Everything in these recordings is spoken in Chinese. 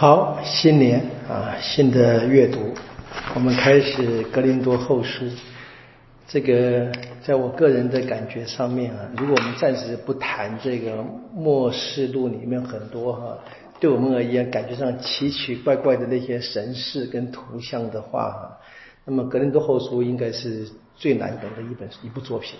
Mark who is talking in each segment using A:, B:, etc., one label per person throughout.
A: 好，新年啊，新的阅读，我们开始《格林多后书》。这个在我个人的感觉上面啊，如果我们暂时不谈这个《末世录》里面很多哈，对我们而言感觉上奇奇怪怪的那些神事跟图像的话哈，那么《格林多后书》应该是最难懂的一本一部作品。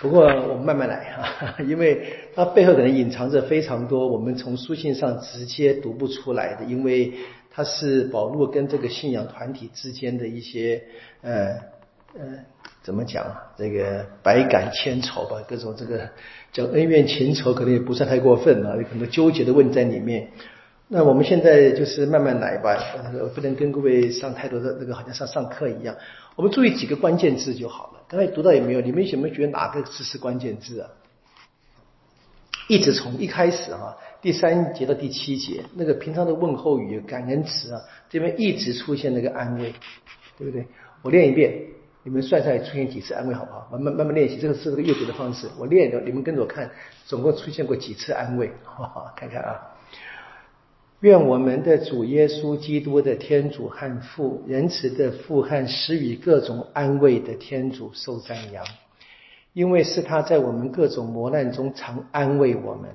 A: 不过我们慢慢来哈，因为它背后可能隐藏着非常多我们从书信上直接读不出来的，因为它是保罗跟这个信仰团体之间的一些呃呃怎么讲啊？这个百感千愁吧，各种这个讲恩怨情仇，可能也不算太过分啊，有很多纠结的问在里面。那我们现在就是慢慢来吧，不能跟各位上太多的那个，好像上上课一样。我们注意几个关键字就好了。刚才读到有没有？你们有没有觉得哪个字是关键字啊？一直从一开始哈，第三节到第七节，那个平常的问候语、感恩词啊，这边一直出现那个安慰，对不对？我练一遍，你们算算出现几次安慰，好不好？慢慢慢慢练习，这个是这个阅读的方式。我练的，你们跟着我看，总共出现过几次安慰？好好看看啊。愿我们的主耶稣基督的天主和父仁慈的父和施予各种安慰的天主受赞扬，因为是他在我们各种磨难中常安慰我们，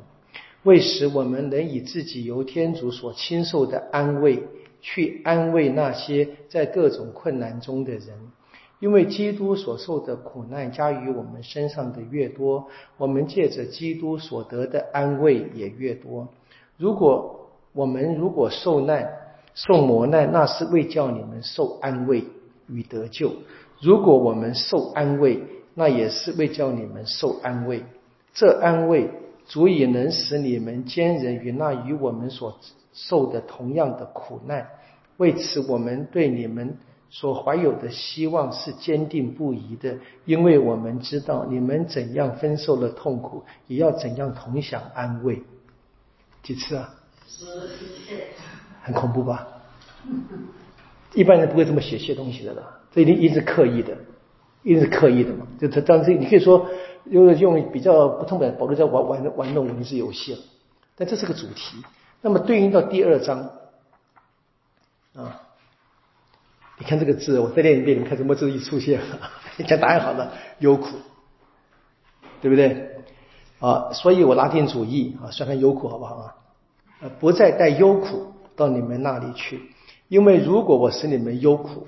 A: 为使我们能以自己由天主所亲受的安慰去安慰那些在各种困难中的人。因为基督所受的苦难加于我们身上的越多，我们借着基督所得的安慰也越多。如果我们如果受难、受磨难，那是为叫你们受安慰与得救；如果我们受安慰，那也是为叫你们受安慰。这安慰足以能使你们坚忍于那与我们所受的同样的苦难。为此，我们对你们所怀有的希望是坚定不移的，因为我们知道你们怎样分受了痛苦，也要怎样同享安慰。几次啊？很恐怖吧？一般人不会这么写些东西的了，这一定一直刻意的，一定是刻意的嘛。就他当时你可以说用用比较不痛的保罗在玩玩玩弄文字游戏了，但这是个主题。那么对应到第二章啊，你看这个字，我再念一遍，你看什么字一出现？你讲答案好了，忧苦，对不对？啊，所以我拉定主义啊，算算忧苦好不好啊？不再带忧苦到你们那里去，因为如果我使你们忧苦，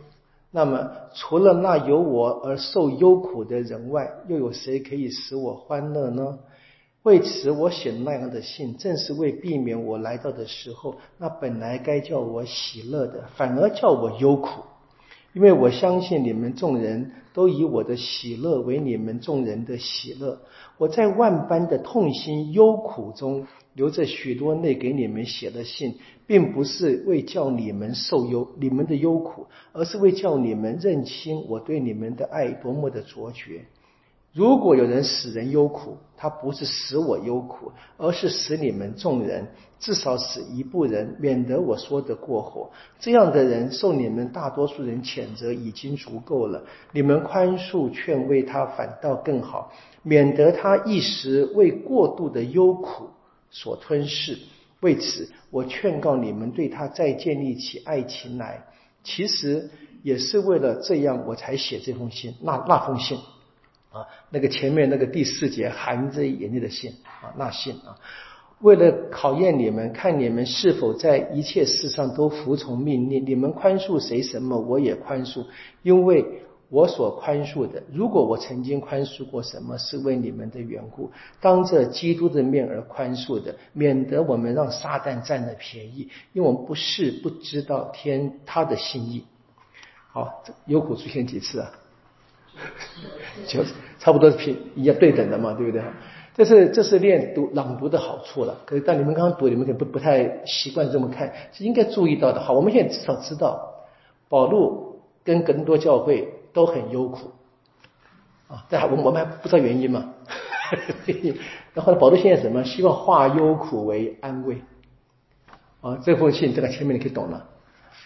A: 那么除了那由我而受忧苦的人外，又有谁可以使我欢乐呢？为此，我写那样的信，正是为避免我来到的时候，那本来该叫我喜乐的，反而叫我忧苦。因为我相信你们众人都以我的喜乐为你们众人的喜乐。我在万般的痛心忧苦中，流着许多泪给你们写的信，并不是为叫你们受忧、你们的忧苦，而是为叫你们认清我对你们的爱多么的卓绝。如果有人使人忧苦，他不是使我忧苦，而是使你们众人，至少使一部人，免得我说的过火。这样的人受你们大多数人谴责已经足够了，你们宽恕劝慰他反倒更好，免得他一时为过度的忧苦所吞噬。为此，我劝告你们对他再建立起爱情来。其实也是为了这样，我才写这封信，那那封信。啊，那个前面那个第四节含着眼泪的信啊，那信啊，为了考验你们，看你们是否在一切事上都服从命令。你们宽恕谁什么，我也宽恕，因为我所宽恕的，如果我曾经宽恕过什么，是为你们的缘故，当着基督的面而宽恕的，免得我们让撒旦占了便宜，因为我们不是不知道天他的心意。好，有苦出现几次啊？就差不多是平一样对等的嘛，对不对？这是这是练读朗读的好处了。可是但你们刚刚读，你们可能不不太习惯这么看，是应该注意到的。好，我们现在至少知道，保禄跟更多教会都很忧苦啊。但还我我们还不知道原因嘛。然后呢，保禄现在什么？希望化忧苦为安慰啊。这封信这个前面你可以懂了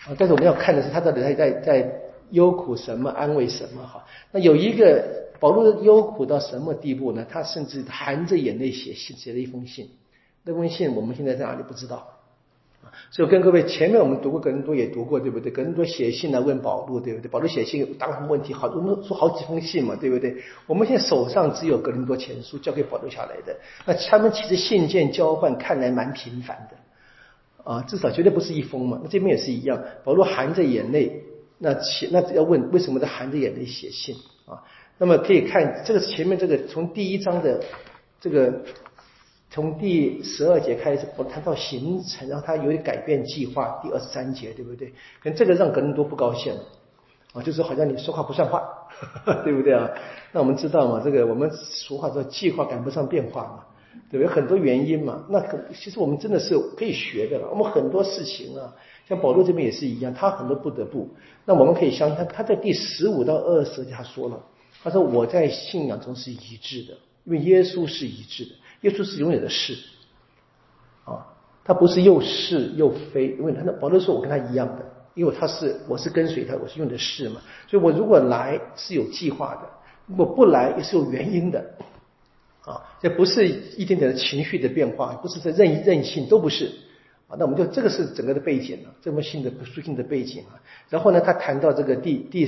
A: 啊。但是我们要看的是他到底在在在。忧苦什么？安慰什么？哈，那有一个保罗的忧苦到什么地步呢？他甚至含着眼泪写信，写了一封信。那封信我们现在在哪里不知道？所以跟各位前面我们读过格林多也读过，对不对？格林多写信来问保罗，对不对？保罗写信答什么问题？好，我们说好几封信嘛，对不对？我们现在手上只有格林多前书交给保罗下来的，那他们其实信件交换看来蛮频繁的，啊，至少绝对不是一封嘛。那这边也是一样，保罗含着眼泪，那写那要问为什么他含着眼泪写信啊？那么可以看这个前面这个从第一章的这个。从第十二节开始，我谈到行程，然后他有点改变计划。第二十三节，对不对？跟这个让格林多不高兴啊，就是好像你说话不算话，对不对啊？那我们知道嘛，这个我们俗话说计划赶不上变化嘛，对有？很多原因嘛。那可其实我们真的是可以学的了。我们很多事情啊，像保罗这边也是一样，他很多不得不。那我们可以相信他，他在第十五到二十节他说了，他说我在信仰中是一致的，因为耶稣是一致的。耶稣是永远的是，啊，他不是又是又非，因为他那保罗说，我跟他一样的，因为他是我是跟随他，我是用的是嘛，所以我如果来是有计划的，如果不来也是有原因的，啊，这不是一点点的情绪的变化，不是在任任性，都不是，啊，那我们就这个是整个的背景了，这封信的书信的背景啊，然后呢，他谈到这个第第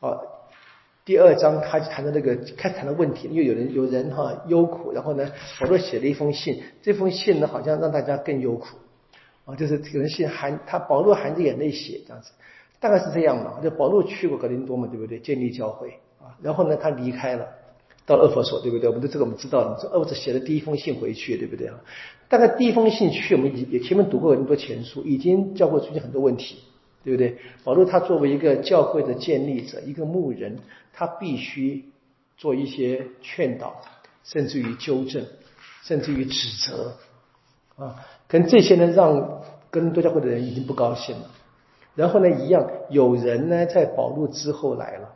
A: 啊。第二章他就谈到那个开始谈的问题，因为有人有人哈忧苦，然后呢，保罗写了一封信，这封信呢好像让大家更忧苦啊，就是有人信含他保罗含着眼泪写这样子，大概是这样嘛。就保罗去过格林多嘛，对不对？建立教会啊，然后呢他离开了，到了二佛所，对不对？我们的这个我们知道了，这厄佛所写的第一封信回去，对不对啊？大概第一封信去，我们也前面读过很多前书，已经教会出现很多问题。对不对？保罗他作为一个教会的建立者，一个牧人，他必须做一些劝导，甚至于纠正，甚至于指责啊。跟这些呢，让跟多教会的人已经不高兴了。然后呢，一样有人呢在保罗之后来了。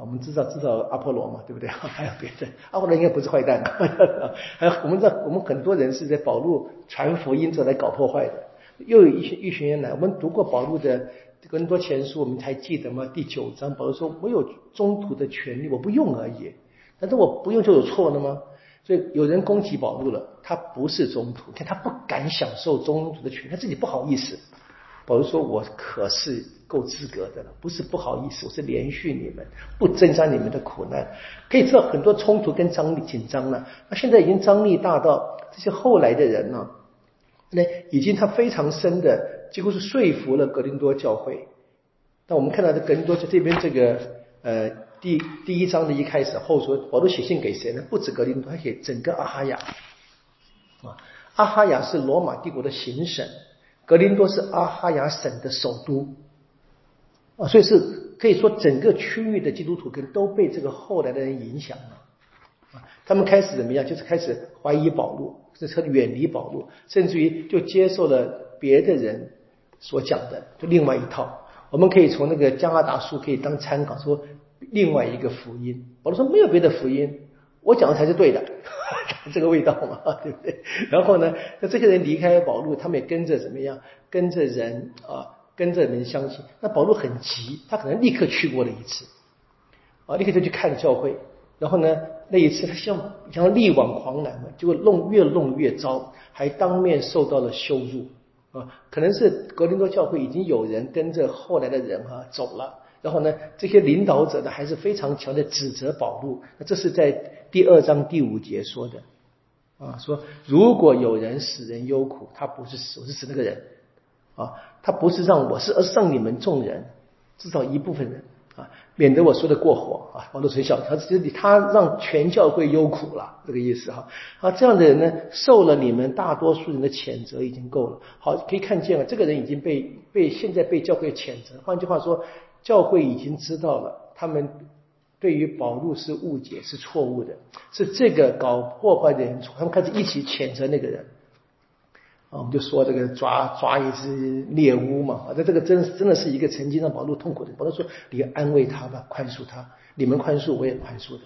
A: 我们知道知道阿波罗嘛，对不对？还有别的，阿波罗应该不是坏蛋。还有我们知道，我们很多人是在保罗传福音者来搞破坏的。又有一群一群人来，我们读过保罗的更多前书，我们才记得嘛？第九章，保罗说：“我有中途的权利，我不用而已。但是我不用就有错了吗？”所以有人攻击保罗了，他不是中途，看他不敢享受中途的权利，他自己不好意思。保罗说：“我可是够资格的了，不是不好意思，我是连续你们，不增加你们的苦难。可以知道很多冲突跟张力紧张了，那现在已经张力大到这些后来的人呢？”那已经他非常深的，几乎是说服了格林多教会。那我们看到的格林多在这边这个呃第第一章的一开始后说，保罗写信给谁呢？不止格林多，还给整个阿哈亚啊。阿哈亚是罗马帝国的行省，格林多是阿哈亚省的首都啊，所以是可以说整个区域的基督徒跟都被这个后来的人影响了啊。他们开始怎么样？就是开始怀疑保罗。这车远离保罗，甚至于就接受了别的人所讲的，就另外一套。我们可以从那个加拿大书可以当参考，说另外一个福音。保罗说没有别的福音，我讲的才是对的，这个味道嘛，对不对？然后呢，那这些人离开保罗，他们也跟着怎么样？跟着人啊，跟着人相信。那保罗很急，他可能立刻去过了一次，啊，立刻就去看教会。然后呢？那一次他像像力挽狂澜嘛，结果弄越弄越糟，还当面受到了羞辱啊！可能是格林多教会已经有人跟着后来的人哈走了，然后呢，这些领导者呢还是非常强的指责保路。那这是在第二章第五节说的啊，说如果有人使人忧苦，他不是死，我是指那个人啊，他不是让我是，而是让你们众人，至少一部分人。啊，免得我说的过火啊！保路成小，他这里他让全教会忧苦了，这个意思哈。啊，这样的人呢，受了你们大多数人的谴责已经够了。好，可以看见了，这个人已经被被现在被教会谴责。换句话说，教会已经知道了，他们对于保路是误解，是错误的，是这个搞破坏的人，他们开始一起谴责那个人。啊，我们就说这个抓抓一只猎物嘛，啊，这这个真真的是一个曾经让保罗痛苦的。保罗说：“你安慰他吧，宽恕他，你们宽恕，我也宽恕的。”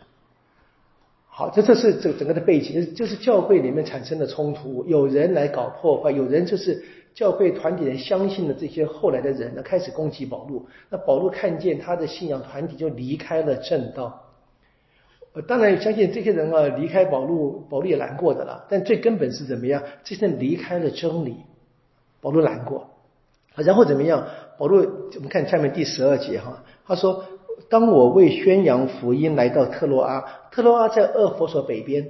A: 好，这这是这整个的背景，就是教会里面产生的冲突，有人来搞破坏，有人就是教会团体人相信的这些后来的人呢，开始攻击保罗。那保罗看见他的信仰团体就离开了正道。呃，当然相信这些人啊，离开保路，保路也难过的了。但最根本是怎么样？这些人离开了真理，保罗难过。然后怎么样？保罗，我们看下面第十二节哈，他说：“当我为宣扬福音来到特洛阿，特洛阿在厄佛所北边。”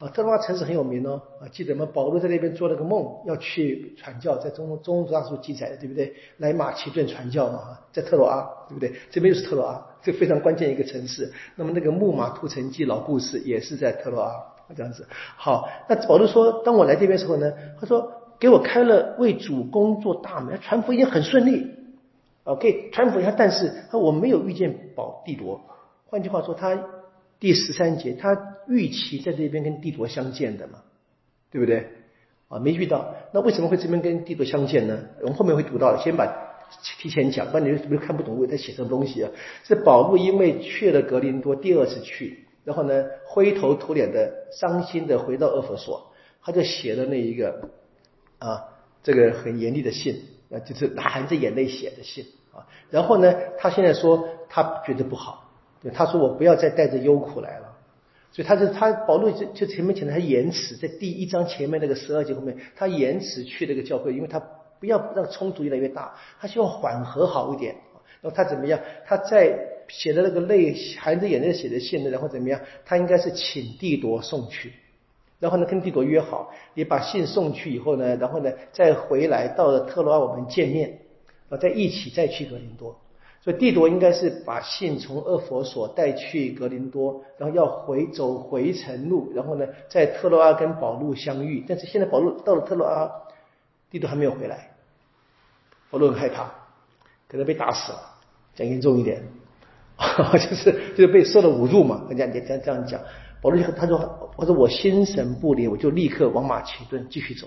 A: 啊，特洛阿城市很有名哦。啊，记得吗？保罗在那边做了个梦，要去传教，在中中大书记载的，对不对？来马其顿传教嘛，在特洛阿，对不对？这边又是特洛阿，这非常关键一个城市。那么那个木马屠城记老故事也是在特洛阿这样子。好，那保罗说，当我来这边时候呢，他说给我开了为主工作大门，传福音很顺利。OK，传福音，但是他我没有遇见保帝罗。换句话说，他。第十三节，他预期在这边跟帝铎相见的嘛，对不对？啊，没遇到，那为什么会这边跟帝铎相见呢？我们后面会读到，先把提前讲，不然你是不是看不懂我在写什么东西啊？是保罗因为去了格林多第二次去，然后呢灰头土脸的、伤心的回到厄佛所，他就写了那一个啊，这个很严厉的信，啊，就是含着眼泪写的信啊。然后呢，他现在说他觉得不好。他说我不要再带着忧苦来了，所以他就他保罗就就前面讲的他延迟，在第一章前面那个十二节后面，他延迟去那个教会，因为他不要让冲突越来越大，他希望缓和好一点。然后他怎么样？他在写的那个泪含着眼泪写的信呢？然后怎么样？他应该是请帝铎送去，然后呢跟帝铎约好，你把信送去以后呢，然后呢再回来到了特罗阿我们见面，啊，再一起再去格林多。所以帝铎应该是把信从厄佛所带去格林多，然后要回走回程路，然后呢在特洛阿跟保禄相遇。但是现在保禄到了特洛阿，帝铎还没有回来，保禄很害怕，可能被打死了，讲严重一点，就是就是被受了侮辱嘛。人家这样这样讲，保禄就他说我说我心神不宁，我就立刻往马其顿继续走。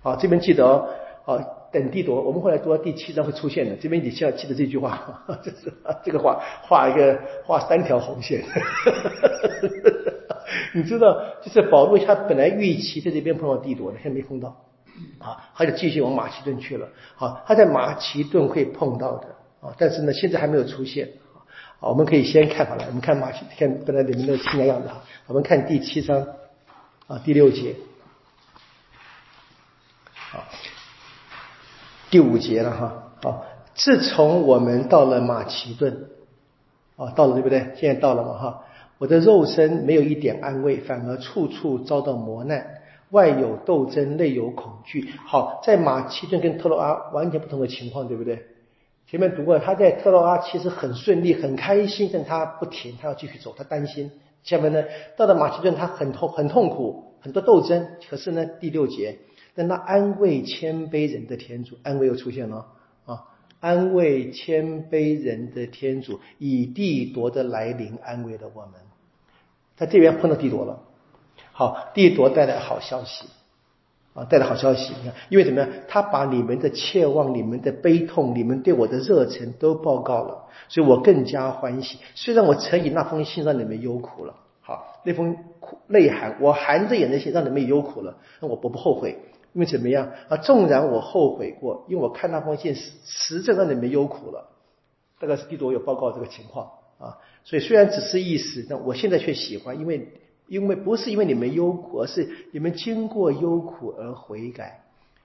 A: 好，这边记得哦。啊，等地多，我们后来读到第七章会出现的。这边你需要记得这句话，就是这个话，画一个画三条红线。你知道，就是保罗他本来预期在这边碰到地多的，现在没碰到，啊，他就继续往马其顿去了。好，他在马其顿会碰到的，啊，但是呢，现在还没有出现。啊，我们可以先看好了，我们看马其看本来里面的新的样子哈。我们看第七章，啊，第六节，好。第五节了哈，好，自从我们到了马其顿，啊，到了对不对？现在到了嘛哈，我的肉身没有一点安慰，反而处处遭到磨难，外有斗争，内有恐惧。好，在马其顿跟特洛阿完全不同的情况，对不对？前面读过，他在特洛阿其实很顺利，很开心，但他不停，他要继续走，他担心。下面呢，到了马其顿，他很痛，很痛苦，很多斗争。可是呢，第六节。但那安慰谦卑人的天主，安慰又出现了啊！安慰谦卑人的天主，以帝铎的来临安慰了我们。他这边碰到帝铎了，好，帝铎带来好消息啊，带来好消息。你看，因为怎么样？他把你们的切望、你们的悲痛、你们对我的热忱都报告了，所以我更加欢喜。虽然我曾以那封信让你们忧苦了，好，那封苦泪含，我含着眼泪信让你们忧苦了，那我我不后悔。因为怎么样啊？纵然我后悔过，因为我看那封信实实在让你们忧苦了。大概是地多有报告这个情况啊。所以虽然只是一时，但我现在却喜欢，因为因为不是因为你们忧苦，而是你们经过忧苦而悔改。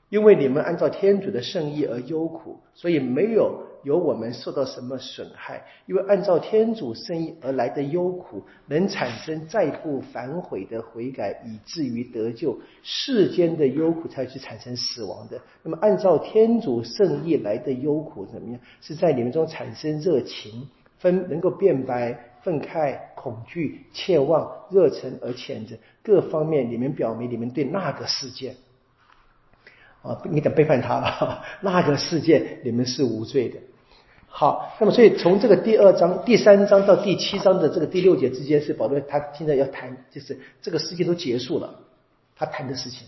A: 因为你们按照天主的圣意而忧苦，所以没有有我们受到什么损害。因为按照天主圣意而来的忧苦，能产生再不反悔的悔改，以至于得救。世间的忧苦才去产生死亡的。那么按照天主圣意来的忧苦怎么样？是在你们中产生热情，分能够辩白、愤慨、恐惧、切望、热忱而谴责各方面。你们表明你们对那个事件。啊，你得背叛他了。那个事件你们是无罪的。好，那么所以从这个第二章、第三章到第七章的这个第六节之间，是保罗他现在要谈，就是这个事件都结束了，他谈的事情。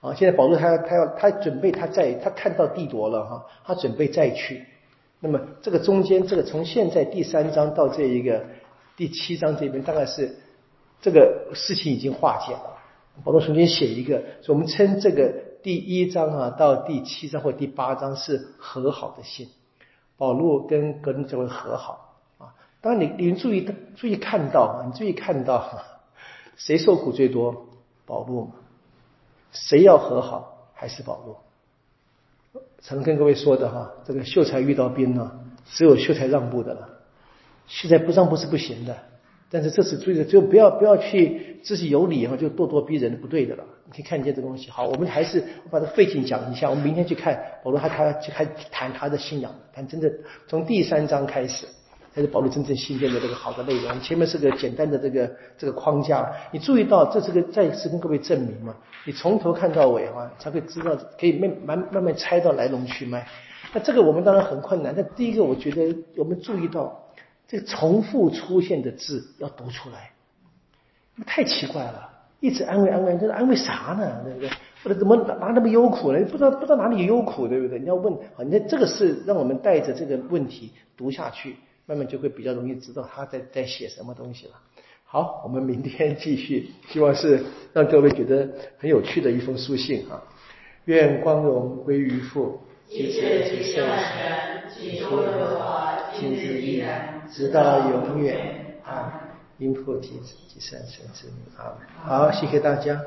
A: 啊，现在保罗他他要他准备他再他看到帝铎了哈，他准备再去。那么这个中间，这个从现在第三章到这一个第七章这边，大概是这个事情已经化解了。保罗重新写一个，所以我们称这个。第一章啊，到第七章或第八章是和好的信，保罗跟格林教会和好啊。当然，你你注意的注意看到啊，你注意看到 谁受苦最多？保罗谁要和好还是保罗？常跟各位说的哈，这个秀才遇到兵呢，只有秀才让步的了，秀才不让步是不行的。但是这是注意的，就不要不要去自己有理哈，就咄咄逼人，不对的了。你可以看见这东西。好，我们还是把它费劲讲一下。我们明天去看保罗，他他去开谈他的信仰，谈真正从第三章开始，才是保罗真正信件的这个好的内容。前面是个简单的这个这个框架，你注意到这是个再一次跟各位证明嘛？你从头看到尾哈，才会知道可以慢慢慢慢猜到来龙去脉。那这个我们当然很困难。但第一个，我觉得我们注意到。这重复出现的字要读出来，太奇怪了！一直安慰安慰，这安慰啥呢？对不对？或者怎么哪那么忧苦呢？不知道不知道哪里忧苦，对不对？你要问，好，那这个是让我们带着这个问题读下去，慢慢就会比较容易知道他在在写什么东西了。好，我们明天继续，希望是让各位觉得很有趣的一封书信啊！愿光荣归于父，
B: 一切皆圣神，起初如何，今日依然。
A: 直到永远啊！因菩提子及三生之名啊！好，谢谢大家。